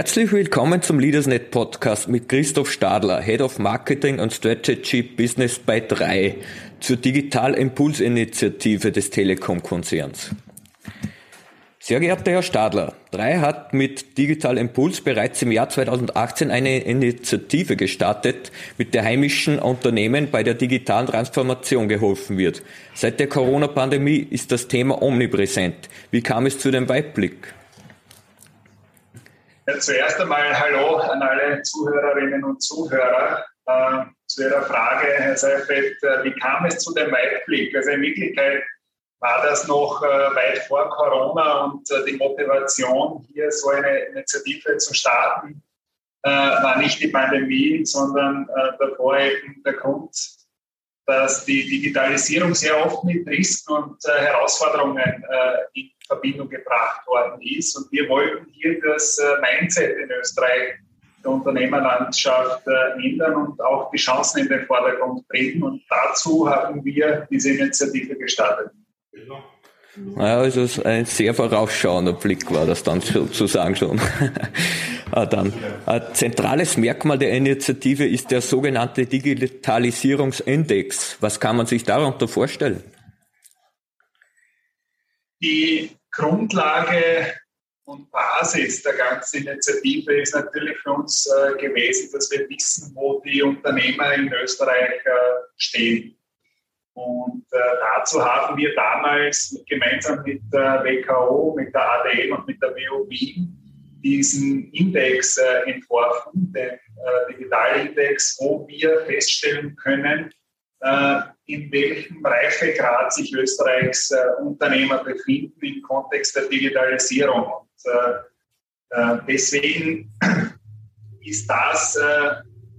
Herzlich willkommen zum LeadersNet Podcast mit Christoph Stadler, Head of Marketing und Strategy Business bei 3 zur Digital Impuls Initiative des Telekom-Konzerns. Sehr geehrter Herr Stadler, 3 hat mit Digital Impuls bereits im Jahr 2018 eine Initiative gestartet, mit der heimischen Unternehmen bei der digitalen Transformation geholfen wird. Seit der Corona-Pandemie ist das Thema omnipräsent. Wie kam es zu dem Weitblick? Ja, zuerst einmal Hallo an alle Zuhörerinnen und Zuhörer. Äh, zu Ihrer Frage, Herr Seifert, äh, wie kam es zu dem Weitblick? Also in Wirklichkeit war das noch äh, weit vor Corona und äh, die Motivation, hier so eine Initiative zu starten, äh, war nicht die Pandemie, sondern äh, davor eben der Grund, dass die Digitalisierung sehr oft mit Risiken und Herausforderungen in Verbindung gebracht worden ist. Und wir wollten hier das äh, Mindset in Österreich der Unternehmerlandschaft äh, ändern und auch die Chancen in den Vordergrund bringen. Und dazu haben wir diese Initiative gestartet. Ja, also ein sehr vorausschauender Blick war das dann sozusagen schon. Ah, dann, ein zentrales Merkmal der Initiative ist der sogenannte Digitalisierungsindex. Was kann man sich darunter vorstellen? Die Grundlage und Basis der ganzen Initiative ist natürlich für uns äh, gewesen, dass wir wissen, wo die Unternehmer in Österreich äh, stehen. Und äh, dazu haben wir damals gemeinsam mit der WKO, mit der ADM und mit der WU Wien diesen Index äh, entworfen, den äh, Digitalindex, wo wir feststellen können, äh, in welchem Reifegrad sich Österreichs äh, Unternehmer befinden im Kontext der Digitalisierung. Und, äh, deswegen ist das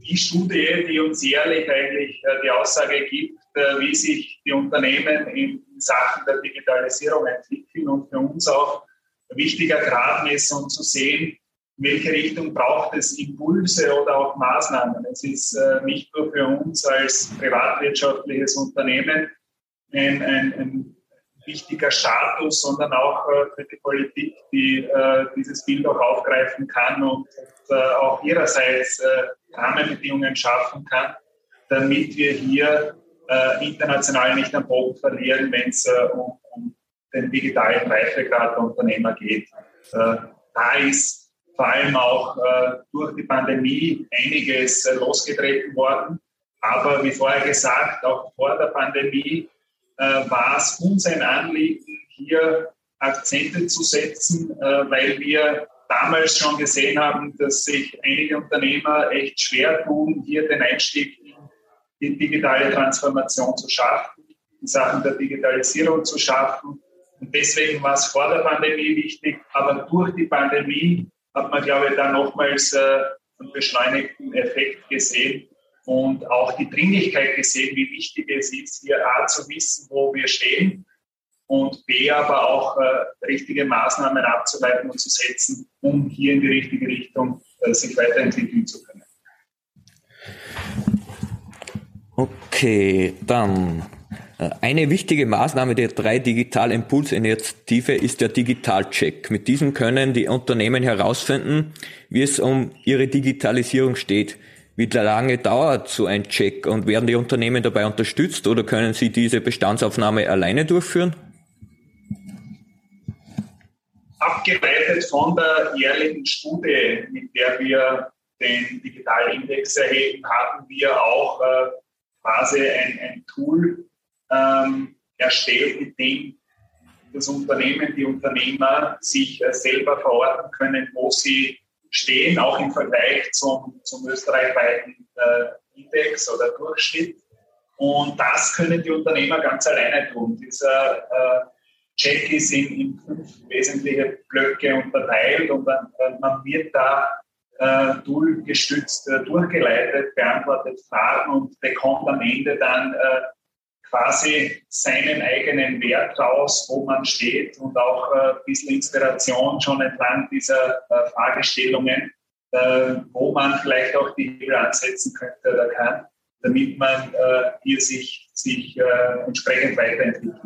die Studie, die uns jährlich eigentlich die Aussage gibt, wie sich die Unternehmen in Sachen der Digitalisierung entwickeln und für uns auch ein wichtiger Gradmesser, um zu sehen, welche Richtung braucht es Impulse oder auch Maßnahmen. Es ist äh, nicht nur für uns als privatwirtschaftliches Unternehmen ein, ein, ein wichtiger Status, sondern auch äh, für die Politik, die äh, dieses Bild auch aufgreifen kann und, auch ihrerseits Rahmenbedingungen schaffen kann, damit wir hier international nicht am Boden verlieren, wenn es um, um, den digitalen Reifegrad der Unternehmer geht. da ist vor allem auch äh, durch die Pandemie einiges äh, losgetreten worden. Aber wie vorher gesagt, auch vor der Pandemie äh, war es uns ein Anliegen, hier Akzente zu setzen, äh, weil wir damals schon gesehen haben, dass sich einige Unternehmer echt schwer tun, hier den Einstieg in die digitale Transformation zu schaffen, in Sachen der Digitalisierung zu schaffen. Und deswegen war es vor der Pandemie wichtig, aber durch die Pandemie hat man, glaube ich, da nochmals äh, einen beschleunigten Effekt gesehen und auch die Dringlichkeit gesehen, wie wichtig es ist, hier A zu wissen, wo wir stehen und B aber auch äh, richtige Maßnahmen abzuleiten und zu setzen, um hier in die richtige Richtung äh, sich weiterentwickeln zu können. Okay, dann eine wichtige Maßnahme der drei Digital Impulsinitiative ist der Digitalcheck. Mit diesem können die Unternehmen herausfinden, wie es um ihre Digitalisierung steht. Wie lange dauert so ein Check und werden die Unternehmen dabei unterstützt oder können sie diese Bestandsaufnahme alleine durchführen? Abgeleitet von der jährlichen Studie, mit der wir den Digitalindex erheben, haben wir auch äh, quasi ein, ein Tool ähm, erstellt, mit dem das Unternehmen, die Unternehmer sich äh, selber verorten können, wo sie stehen, auch im Vergleich zum, zum österreichweiten äh, Index oder Durchschnitt. Und das können die Unternehmer ganz alleine tun. Dieser äh, Check ist in, in, fünf wesentliche Blöcke unterteilt und dann, man wird da äh, toolgestützt äh, durchgeleitet, beantwortet Fragen und bekommt am Ende dann äh, quasi seinen eigenen Wert raus, wo man steht und auch äh, ein bisschen Inspiration schon entlang dieser äh, Fragestellungen, äh, wo man vielleicht auch die Hebel ansetzen könnte oder kann, damit man hier sich, sich entsprechend weiterentwickelt.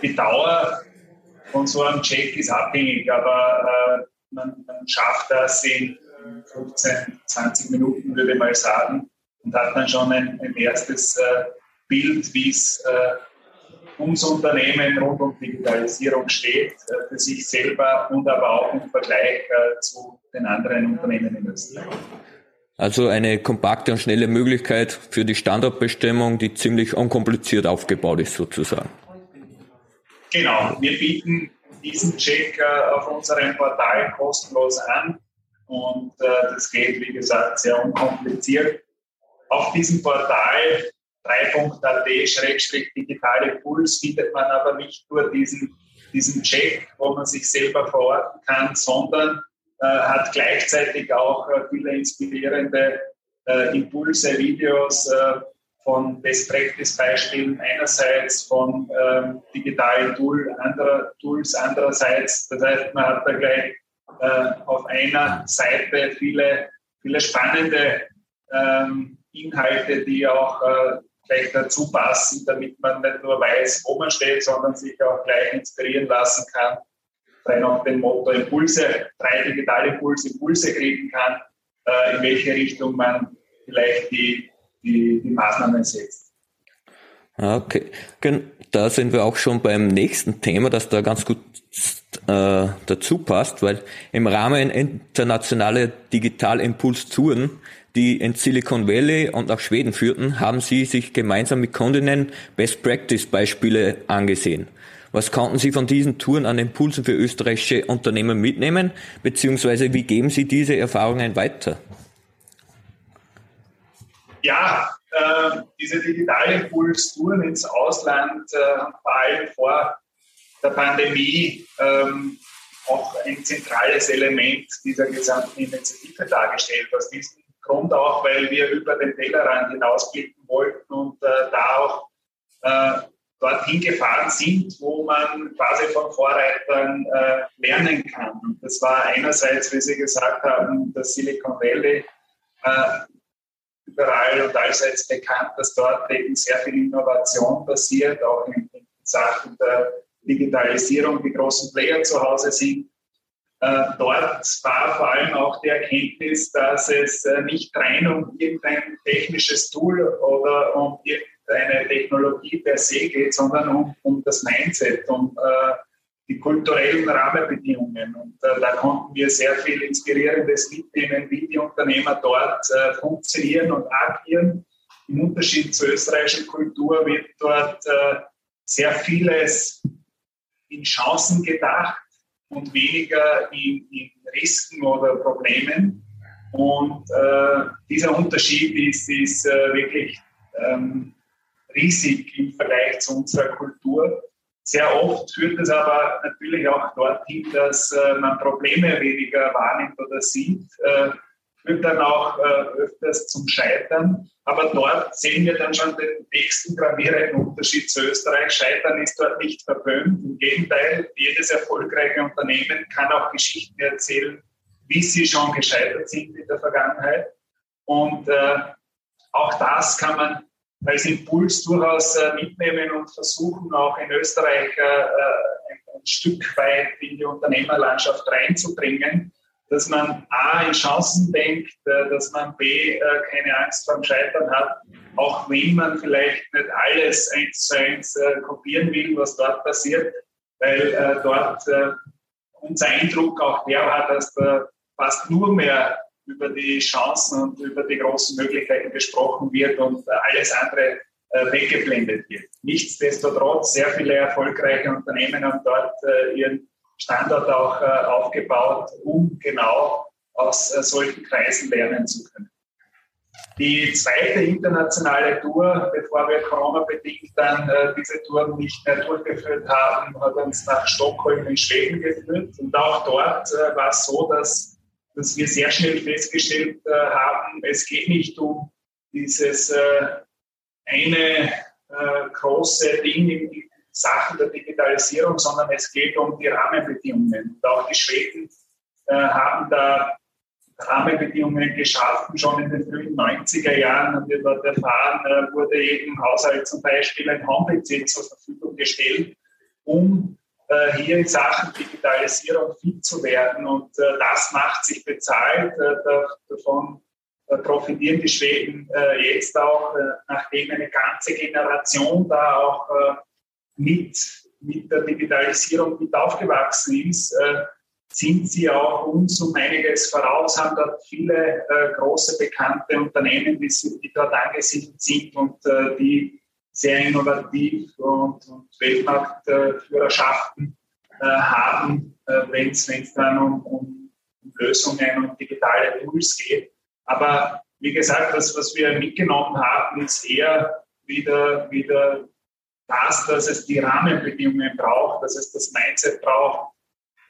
Die Dauer von so einem Check ist abhängig, aber man, man schafft das in 15, 20 Minuten, würde ich mal sagen, und hat dann schon ein, ein erstes Bild, wie es äh, ums Unternehmen rund um Digitalisierung steht, äh, für sich selber und aber auch im Vergleich äh, zu den anderen Unternehmen in Österreich. Also eine kompakte und schnelle Möglichkeit für die Standortbestimmung, die ziemlich unkompliziert aufgebaut ist sozusagen. Genau, wir bieten diesen Check äh, auf unserem Portal kostenlos an und das geht, wie gesagt, sehr unkompliziert. Auf diesem Portal 3.at-digitale Puls findet man aber nicht nur diesen, diesen Check, wo man sich selber verorten kann, sondern äh, hat gleichzeitig auch äh, viele inspirierende äh, Impulse, Videos äh, von Best Practice Beispielen einerseits, von ähm, digitalen Tool, anderer, Tools andererseits. Das heißt, man hat da gleich äh, auf einer Seite viele, viele spannende ähm, Inhalte, die auch äh, gleich dazu passen, damit man nicht nur weiß, wo man steht, sondern sich auch gleich inspirieren lassen kann. Frei nach dem Motto Impulse, drei digitale Impulse, Impulse kriegen kann, äh, in welche Richtung man vielleicht die, die, die Maßnahmen setzt. Okay, da sind wir auch schon beim nächsten Thema, das da ganz gut äh, dazu passt, weil im Rahmen internationaler Digitalimpuls-Touren die in Silicon Valley und nach Schweden führten, haben sie sich gemeinsam mit Kundinnen Best Practice Beispiele angesehen. Was konnten Sie von diesen Touren an Impulsen für österreichische Unternehmen mitnehmen, beziehungsweise wie geben Sie diese Erfahrungen weiter? Ja, äh, diese Digitalimpuls-Touren ins Ausland äh, haben vor allem vor der Pandemie ähm, auch ein zentrales Element dieser gesamten Initiative dargestellt. Aus diesem Grund auch, weil wir über den Tellerrand hinausblicken wollten und äh, da auch äh, dorthin gefahren sind, wo man quasi von Vorreitern äh, lernen kann. Das war einerseits, wie Sie gesagt haben, das Silicon Valley, äh, überall und allseits bekannt, dass dort eben sehr viel Innovation passiert, auch in, in Sachen der Digitalisierung, die großen Player zu Hause sind. Äh, dort war vor allem auch die Erkenntnis, dass es äh, nicht rein um irgendein technisches Tool oder um irgendeine Technologie per se geht, sondern um, um das Mindset, um äh, die kulturellen Rahmenbedingungen. Und äh, da konnten wir sehr viel Inspirierendes mitnehmen, wie die Unternehmer dort äh, funktionieren und agieren. Im Unterschied zur österreichischen Kultur wird dort äh, sehr vieles in Chancen gedacht und weniger in, in Risiken oder Problemen. Und äh, dieser Unterschied ist, ist äh, wirklich ähm, riesig im Vergleich zu unserer Kultur. Sehr oft führt es aber natürlich auch dorthin, dass äh, man Probleme weniger wahrnimmt oder sieht. Äh, führt dann auch äh, öfters zum Scheitern. Aber dort sehen wir dann schon den nächsten gravierenden Unterschied zu Österreich. Scheitern ist dort nicht verpönt. Im Gegenteil, jedes erfolgreiche Unternehmen kann auch Geschichten erzählen, wie sie schon gescheitert sind in der Vergangenheit. Und äh, auch das kann man als Impuls durchaus äh, mitnehmen und versuchen, auch in Österreich äh, ein, ein Stück weit in die Unternehmerlandschaft reinzubringen dass man A in Chancen denkt, äh, dass man B äh, keine Angst vor dem Scheitern hat, auch wenn man vielleicht nicht alles eins zu eins äh, kopieren will, was dort passiert, weil dort unser Eindruck auch der war, dass da fast nur mehr über die Chancen und über die großen Möglichkeiten gesprochen wird und alles andere weggeblendet wird. Nichtsdestotrotz, sehr viele erfolgreiche Unternehmen haben dort ihren Standort auch äh, aufgebaut, um genau aus äh, solchen Kreisen lernen zu können. Die zweite internationale Tour, bevor wir Corona-bedingt dann äh, diese Tour nicht mehr durchgeführt haben, hat uns nach Stockholm in Schweden geführt. Und auch dort äh, war es so, dass, dass wir sehr schnell festgestellt äh, haben, es geht nicht um dieses äh, eine große Ding im, Sachen der Digitalisierung, sondern es geht um die Rahmenbedingungen. Und auch die Schweden äh, haben da Rahmenbedingungen geschaffen, schon in den frühen 90er Jahren. Und wir dort erfahren, äh, wurde jedem Haushalt zum Beispiel ein Home-PC zur Verfügung gestellt, um äh, hier in Sachen Digitalisierung fit zu werden. Und äh, das macht sich bezahlt. Äh, davon profitieren die Schweden jetzt auch, nachdem eine ganze Generation da auch mit, mit der Digitalisierung mit aufgewachsen ist sind sie auch uns um einiges voraus, haben dort viele äh, große bekannte Unternehmen, die, die, dort angesiedelt sind und äh, die sehr innovativ und, und Weltmarktführerschaften äh, haben, äh, wenn es dann um, um, Lösungen und digitale Tools geht. Aber wie gesagt, das, was wir mitgenommen haben, ist eher wieder, wieder das, dass es die Rahmenbedingungen braucht, dass es das Mindset braucht,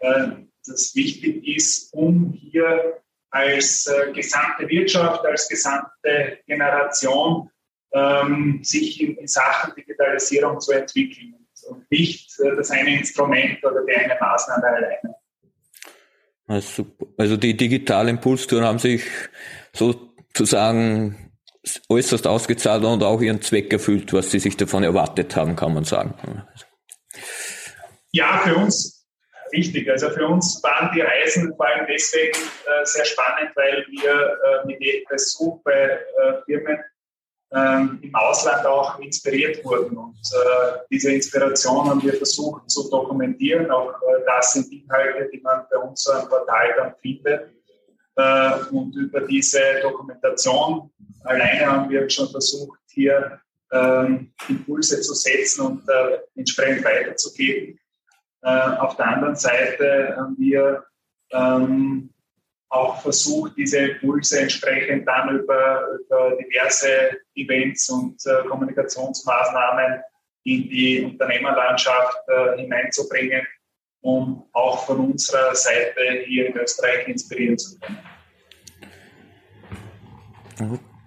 äh, das wichtig ist, um hier als äh, gesamte Wirtschaft, als gesamte Generation ähm, sich in, Sachen Digitalisierung zu entwickeln und nicht äh, das eine Instrument oder die eine Maßnahme alleine. Also, also die digitalen Impulstouren haben sich sozusagen äußerst ausgezahlt und auch ihren Zweck erfüllt, was sie sich davon erwartet haben, kann man sagen. Ja, für uns wichtig. Also für uns waren die Reisen vor allem deswegen äh, sehr spannend, weil wir äh, mit jedem Besuch bei äh, Firmen ähm, im Ausland auch inspiriert wurden. Und äh, diese Inspiration haben wir versucht zu dokumentieren. Auch äh, das sind Inhalte, die man bei unserem Portal dann findet. Äh, und über diese Dokumentation alleine haben wir schon versucht, hier ähm, Impulse zu setzen und entsprechend weiterzugeben. Äh, auf der anderen Seite haben wir ähm, auch versucht, diese Impulse entsprechend dann über, über diverse Events und äh, Kommunikationsmaßnahmen in die Unternehmerlandschaft äh, hineinzubringen, um auch von unserer Seite hier in Österreich inspirieren zu können.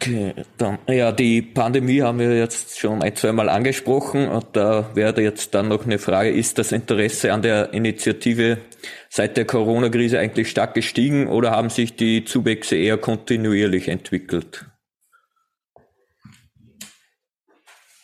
Okay, dann, ja, die Pandemie haben wir jetzt schon ein, zweimal angesprochen und da wäre jetzt dann noch eine Frage, ist das Interesse an der Initiative seit der Corona-Krise eigentlich stark gestiegen oder haben sich die Zuwächse eher kontinuierlich entwickelt?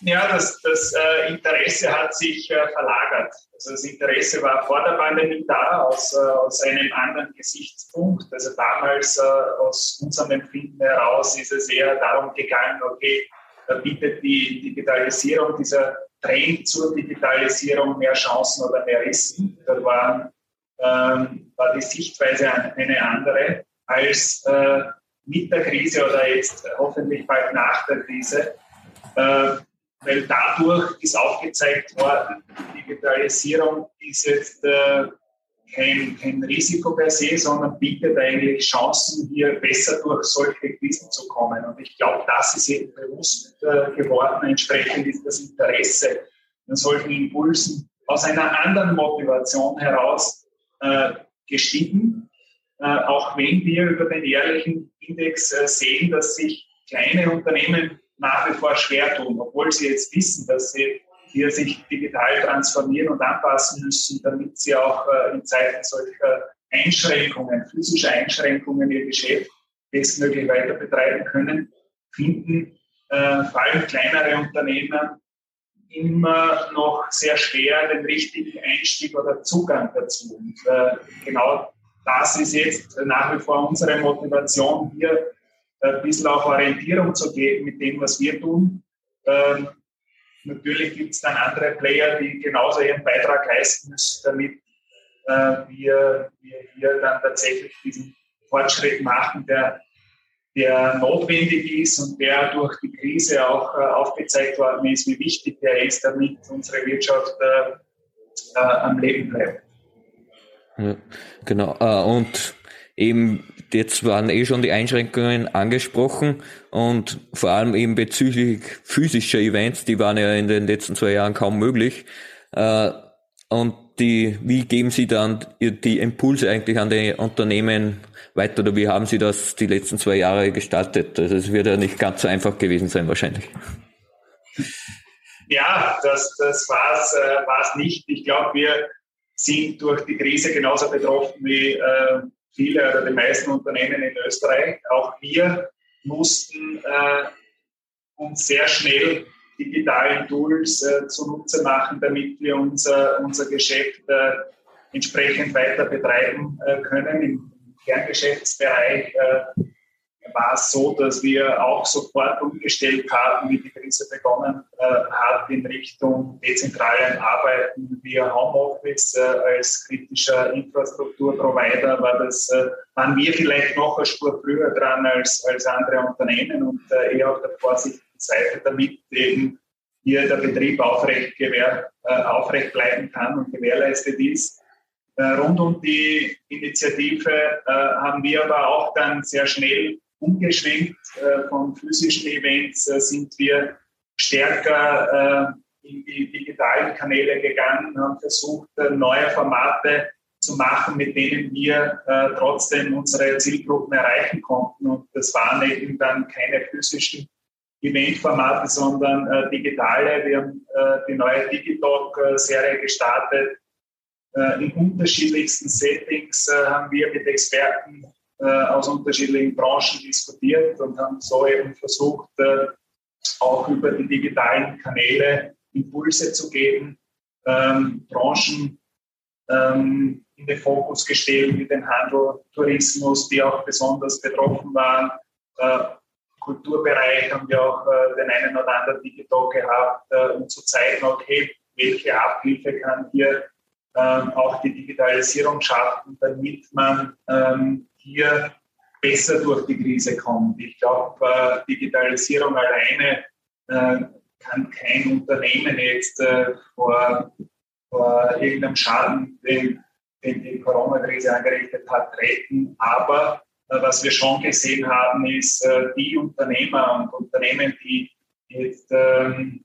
Ja, das, das äh, Interesse hat sich äh, verlagert. Also das Interesse war vor der Pandemie da, aus, äh, aus einem anderen Gesichtspunkt. Also damals äh, aus unserem Empfinden heraus ist es eher darum gegangen, okay, da bietet die Digitalisierung, dieser Trend zur Digitalisierung mehr Chancen oder mehr Risiken. Da waren, ähm, war die Sichtweise eine andere als äh, mit der Krise oder jetzt hoffentlich bald nach der Krise äh, weil dadurch ist aufgezeigt worden, Digitalisierung ist jetzt äh, kein, kein Risiko per se, sondern bietet eigentlich Chancen, hier besser durch solche Krisen zu kommen. Und ich glaube, das ist eben bewusst äh, geworden. Entsprechend ist das Interesse an solchen Impulsen aus einer anderen Motivation heraus äh, gestiegen. Äh, auch wenn wir über den jährlichen Index äh, sehen, dass sich kleine Unternehmen nach wie vor schwer tun, obwohl sie jetzt wissen, dass sie hier sich digital transformieren und anpassen müssen, damit sie auch äh, in Zeiten solcher Einschränkungen, physischer Einschränkungen ihr Geschäft bestmöglich weiter betreiben können, finden äh, vor allem kleinere Unternehmen immer noch sehr schwer den richtigen Einstieg oder Zugang dazu. Und äh, genau das ist jetzt nach wie vor unsere Motivation hier ein bisschen auch Orientierung zu geben mit dem, was wir tun. Ähm, natürlich gibt es dann andere Player, die genauso ihren Beitrag leisten müssen, damit äh, wir, wir hier dann tatsächlich diesen Fortschritt machen, der, der notwendig ist und der durch die Krise auch äh, aufgezeigt worden ist, wie wichtig der ist, damit unsere Wirtschaft äh, äh am Leben bleibt. Ja, genau. Äh, und eben jetzt waren eh schon die Einschränkungen angesprochen und vor allem eben bezüglich physischer Events, die waren ja in den letzten zwei Jahren kaum möglich. Äh, und die, wie geben Sie dann die Impulse eigentlich an die Unternehmen weiter oder wie haben Sie das die letzten zwei Jahre gestaltet? Also es wird ja nicht ganz so einfach gewesen sein wahrscheinlich. Ja, das, das war es äh, nicht. Ich glaube, wir sind durch die Krise genauso betroffen wie äh, viele oder die meisten Unternehmen in Österreich. Auch wir mussten äh, uns sehr schnell digitalen Tools äh, zunutze machen, damit wir unser, unser Geschäft äh, entsprechend weiter betreiben äh, können. Im Kerngeschäftsbereich äh, war es so, dass wir auch sofort umgestellt haben, wie die Krise begonnen äh, hat, in Richtung dezentralen Arbeiten via Homeoffice äh, als kritischer Infrastrukturprovider war das, äh, waren wir vielleicht noch eine Spur früher dran als, als andere Unternehmen und äh, eher auf der vorsichtigen Seite, damit eben hier der Betrieb aufrecht, gewähr, äh, aufrecht bleiben kann und gewährleistet ist. Äh, rund um die Initiative haben wir aber auch dann sehr schnell umgeschwenkt. Äh, von physischen Events äh, sind wir stärker äh, in die digitalen Kanäle gegangen, haben versucht, neue Formate zu machen, mit denen wir trotzdem unsere Zielgruppen erreichen konnten. Und das waren eben dann keine physischen Eventformate, sondern digitale. Wir haben die neue Digitalk-Serie gestartet. in unterschiedlichsten Settings haben wir mit Experten äh, aus unterschiedlichen Branchen diskutiert und haben so eben versucht, äh, auch über die digitalen Kanäle Impulse zu geben, ähm, Branchen ähm, in den Fokus gestellt, wie den Handel, Tourismus, die auch besonders betroffen waren. Äh, Kulturbereich haben wir auch äh, den einen oder anderen Digital gehabt, äh, um zu zeigen, okay, welche Abhilfe kann hier ähm, auch die Digitalisierung schaffen, damit man ähm, hier besser durch die Krise kommt. Ich glaube, äh, Digitalisierung alleine äh, kann kein Unternehmen jetzt äh, vor, vor irgendeinem Schaden, den, den die Corona-Krise angerichtet hat, retten. Aber was wir schon gesehen haben, ist, die Unternehmer und Unternehmen, die jetzt ähm,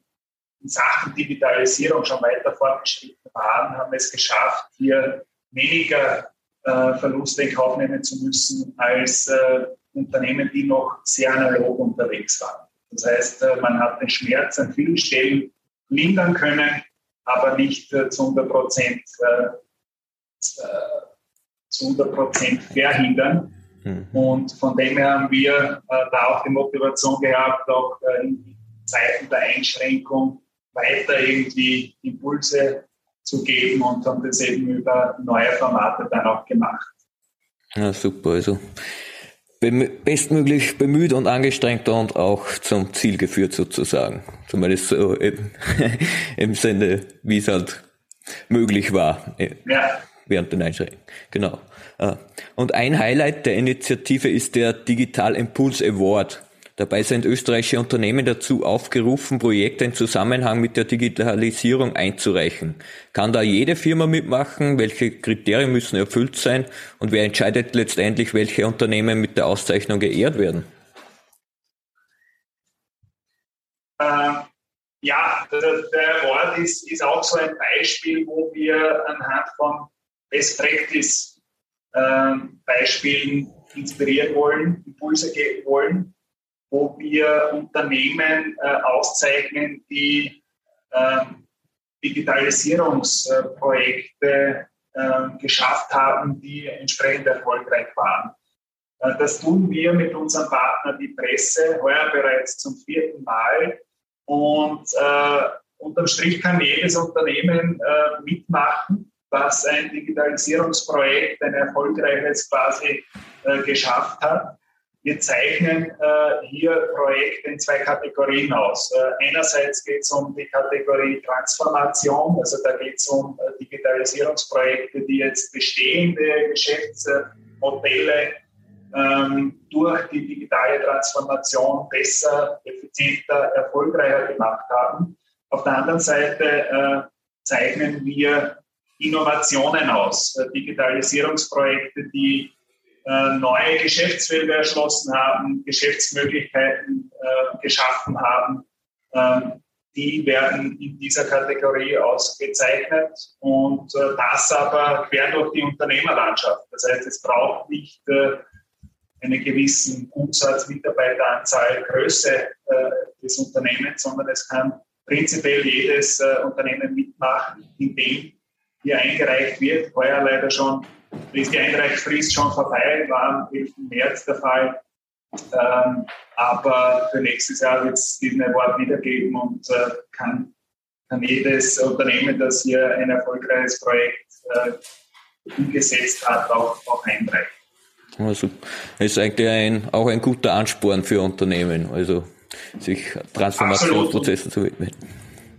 in Sachen Digitalisierung schon weiter fortgeschritten waren, haben es geschafft, hier weniger äh, Verluste in Kauf nehmen zu müssen als äh, Unternehmen, die noch sehr analog unterwegs waren. Das heißt, äh, man hat den Schmerz an vielen Stellen lindern können, aber nicht äh, zu 100 Prozent äh, zu 100 Prozent verhindern. Mhm. Und von dem her haben wir da auch die Motivation gehabt, auch in Zeiten der Einschränkung weiter irgendwie Impulse zu geben und haben das eben über neue Formate dann auch gemacht. Ja, super. Also bestmöglich bemüht und angestrengt und auch zum Ziel geführt sozusagen. Zumindest so im, im Sinne, wie es halt möglich war. Äh, ja. Während den Einschränkungen. Genau. Äh, und ein Highlight der Initiative ist der Digital Impulse Award. Dabei sind österreichische Unternehmen dazu aufgerufen, Projekte im Zusammenhang mit der Digitalisierung einzureichen. Kann da jede Firma mitmachen? Welche Kriterien müssen erfüllt sein? Und wer entscheidet letztendlich, welche Unternehmen mit der Auszeichnung geehrt werden? Äh, ja, der, der Award ist, ist auch so ein Beispiel, wo wir anhand von Best Practice äh, Beispielen inspirieren wollen, Impulse geben wollen wo wir Unternehmen äh, auszeichnen, die äh, Digitalisierungsprojekte äh, geschafft haben, die entsprechend erfolgreich waren. Äh, das tun wir mit unserem Partner, die Presse, heuer bereits zum vierten Mal. Und äh, unterm Strich kann jedes Unternehmen äh, mitmachen, was ein Digitalisierungsprojekt, ein erfolgreiches quasi geschafft hat. Wir zeichnen äh, hier Projekte in zwei Kategorien aus. Äh, einerseits geht es um die Kategorie Transformation, also da geht es um äh, Digitalisierungsprojekte, die jetzt bestehende Geschäftsmodelle ähm, durch die digitale Transformation besser, effizienter, erfolgreicher gemacht haben. Auf der anderen Seite äh, zeichnen wir Innovationen aus, äh, Digitalisierungsprojekte, die äh, neue Geschäftsfelder erschlossen haben, Geschäftsmöglichkeiten äh, geschaffen haben. Ähm, die werden in dieser Kategorie ausgezeichnet und äh, das aber quer durch die Unternehmerlandschaft. Das heißt, es braucht nicht äh, einen gewissen Umsatz, Mitarbeiteranzahl, Größe äh, des Unternehmens, sondern es kann prinzipiell jedes Unternehmen mitmachen, in dem hier eingereicht wird. Heuer leider schon ist die Einreichfrist schon vorbei, war am 11. März der Fall. Ähm, aber für nächstes Jahr wird es diesen Award wiedergeben und äh, kann, kann jedes Unternehmen, das hier ein erfolgreiches Projekt äh, umgesetzt hat, auch, auch einreichen. Also ist eigentlich ein, auch ein guter Ansporn für Unternehmen, also sich Transformationsprozessen zu widmen.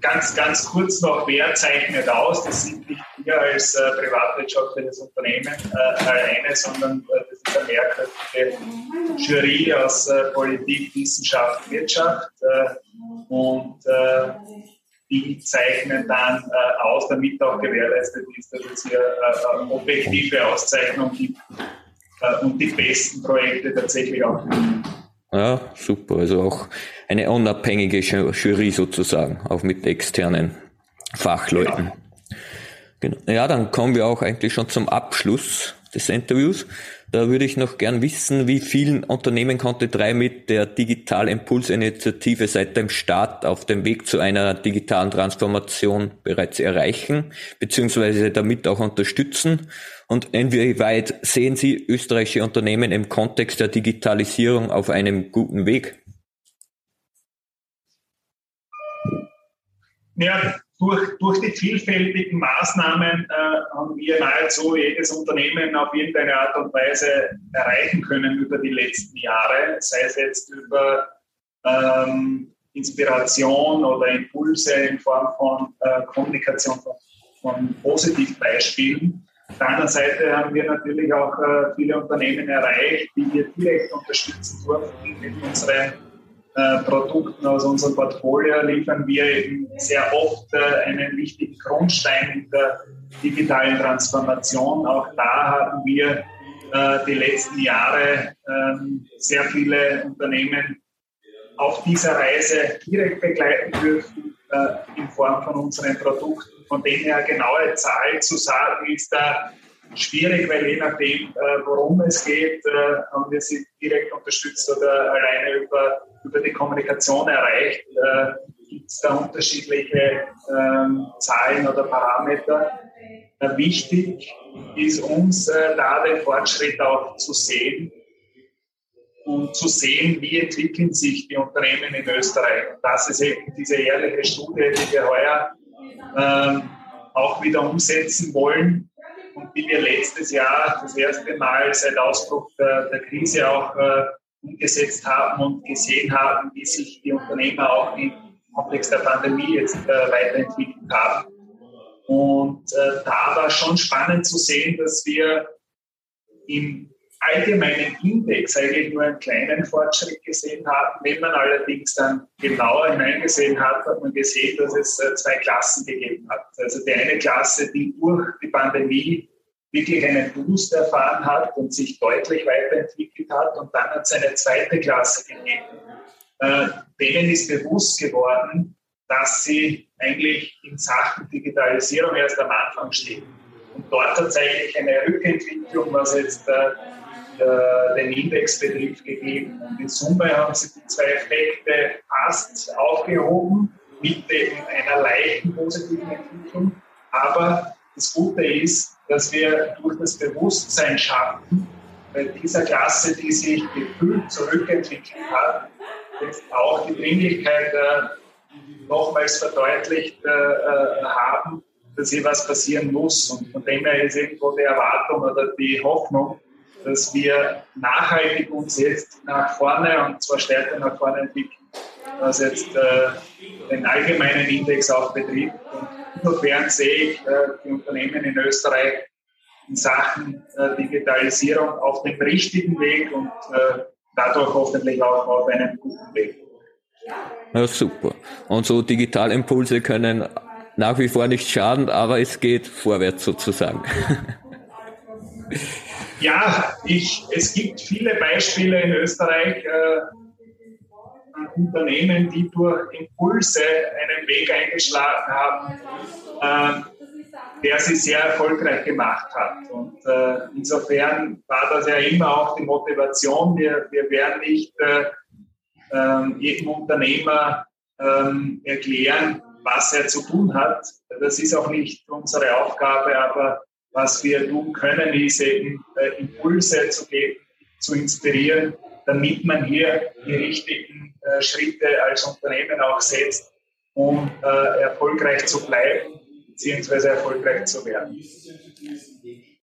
Ganz, ganz kurz noch, wer zeichnet aus? Das sind nicht wir als äh, privatwirtschaftliches Unternehmen äh, alleine, sondern äh, das ist eine mehrköpfige Jury aus äh, Politik, Wissenschaft, Wirtschaft äh, und äh, die zeichnen dann aus, damit auch gewährleistet ist, dass es hier objektive Auszeichnung gibt und die besten Projekte tatsächlich auch. Ja, super. Also auch eine unabhängige Jury sozusagen, auch mit externen Fachleuten. Genau. genau. Ja, dann kommen wir auch eigentlich schon zum Abschluss des Interviews. Da würde ich noch gern wissen, wie vielen Unternehmen konnte drei mit der Digital Impuls Initiative seit dem Start auf dem Weg zu einer digitalen Transformation bereits erreichen, beziehungsweise damit auch unterstützen? Und inwieweit sehen Sie österreichische Unternehmen im Kontext der Digitalisierung auf einem guten Weg? Ja, durch, durch die vielfältigen Maßnahmen äh, haben wir nahezu jedes Unternehmen auf irgendeine Art und Weise erreichen können über die letzten Jahre, sei es jetzt über ähm, Inspiration oder Impulse in Form von äh, Kommunikation von, von Positivbeispielen. Auf der anderen Seite haben wir natürlich auch äh, viele Unternehmen erreicht, die wir direkt unterstützen durften mit unseren äh, Produkten aus unserem Portfolio liefern wir eben sehr oft äh, einen wichtigen Grundstein in der digitalen Transformation. Auch da haben wir äh, die letzten Jahre ähm, sehr viele Unternehmen auf dieser Reise direkt begleiten dürfen in Form von unseren Produkten. Von dem her genaue Zahlen zu sagen, ist da schwierig, weil je nachdem, worum es geht, haben wir sie direkt unterstützt oder alleine über über die Kommunikation erreicht, äh, gibt es da unterschiedliche ähm, Zahlen oder Parameter. Äh, wichtig ist uns äh, da den Fortschritt auch zu sehen und zu sehen, wie entwickeln sich die Unternehmen in Österreich. Das ist eben diese ehrliche Studie, die wir heuer ähm, auch wieder umsetzen wollen und die wir letztes Jahr das erste Mal seit Ausbruch der, der Krise auch äh, umgesetzt haben und gesehen haben, wie sich die Unternehmer auch im Kontext der Pandemie jetzt äh, weiterentwickelt haben. Und äh, da war schon spannend zu sehen, dass wir im allgemeinen Index eigentlich nur einen kleinen Fortschritt gesehen haben. Wenn man allerdings dann genauer hineingesehen hat, hat man gesehen, dass es äh, zwei Klassen gegeben hat. Also die eine Klasse, die durch die Pandemie wirklich einen Boost erfahren hat und sich deutlich weiterentwickelt hat. Und dann hat es eine zweite Klasse gegeben. Äh, denen ist bewusst geworden, dass sie eigentlich in Sachen Digitalisierung erst am Anfang stehen. Und dort hat es eigentlich eine Rückentwicklung, was jetzt äh, äh, den Index betrifft, gegeben. Und in Summe haben sie die zwei Effekte fast aufgehoben mit einer leichten positiven Entwicklung. Aber das Gute ist, dass wir durch das Bewusstsein schaffen, bei dieser Klasse, die sich gefühlt zurückentwickelt hat, jetzt auch die Dringlichkeit äh, nochmals verdeutlicht äh, äh, haben, dass hier was passieren muss. Und von dem her ist irgendwo die Erwartung oder die Hoffnung, dass wir nachhaltig uns jetzt nach vorne und zwar stärker nach vorne entwickeln, was jetzt äh, den allgemeinen Index auch betrifft. Insofern sehe ich äh, die Unternehmen in Österreich in Sachen äh, Digitalisierung auf dem richtigen Weg und äh, dadurch hoffentlich auch auf einem guten Weg. Ja, super. Und so Digitalimpulse können nach wie vor nicht schaden, aber es geht vorwärts sozusagen. Ja, ich, es gibt viele Beispiele in Österreich, äh, Unternehmen, die durch Impulse einen Weg eingeschlagen haben, äh, der sie sehr erfolgreich gemacht hat. Und äh, insofern war das ja immer auch die Motivation. Wir, wir werden nicht äh, ähm, jedem Unternehmer ähm, erklären, was er zu tun hat. Das ist auch nicht unsere Aufgabe, aber was wir tun können, ist eben äh, Impulse zu geben, zu inspirieren damit man hier die richtigen äh, Schritte als Unternehmen auch setzt, um äh, erfolgreich zu bleiben bzw. erfolgreich zu werden.